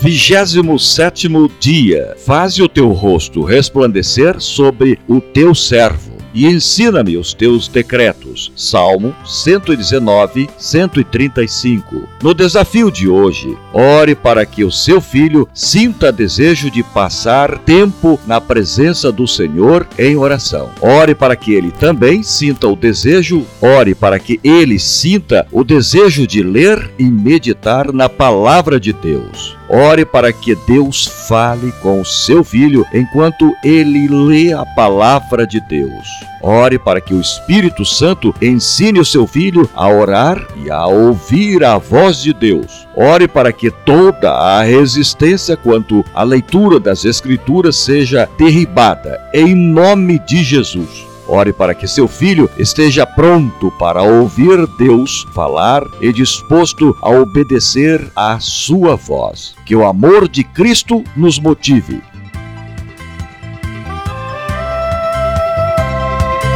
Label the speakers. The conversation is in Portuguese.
Speaker 1: Vigésimo sétimo dia. Faze o teu rosto resplandecer sobre o teu servo e ensina-me os teus decretos. Salmo 119, 135. No desafio de hoje, ore para que o seu filho sinta desejo de passar tempo na presença do Senhor em oração. Ore para que ele também sinta o desejo, ore para que ele sinta o desejo de ler e meditar na palavra de Deus. Ore para que Deus fale com o seu filho enquanto ele lê a palavra de Deus. Ore para que o Espírito Santo ensine o seu filho a orar e a ouvir a voz de Deus. Ore para que toda a resistência quanto à leitura das Escrituras seja derribada, em nome de Jesus. Ore para que seu filho esteja pronto para ouvir Deus falar e disposto a obedecer à sua voz. Que o amor de Cristo nos motive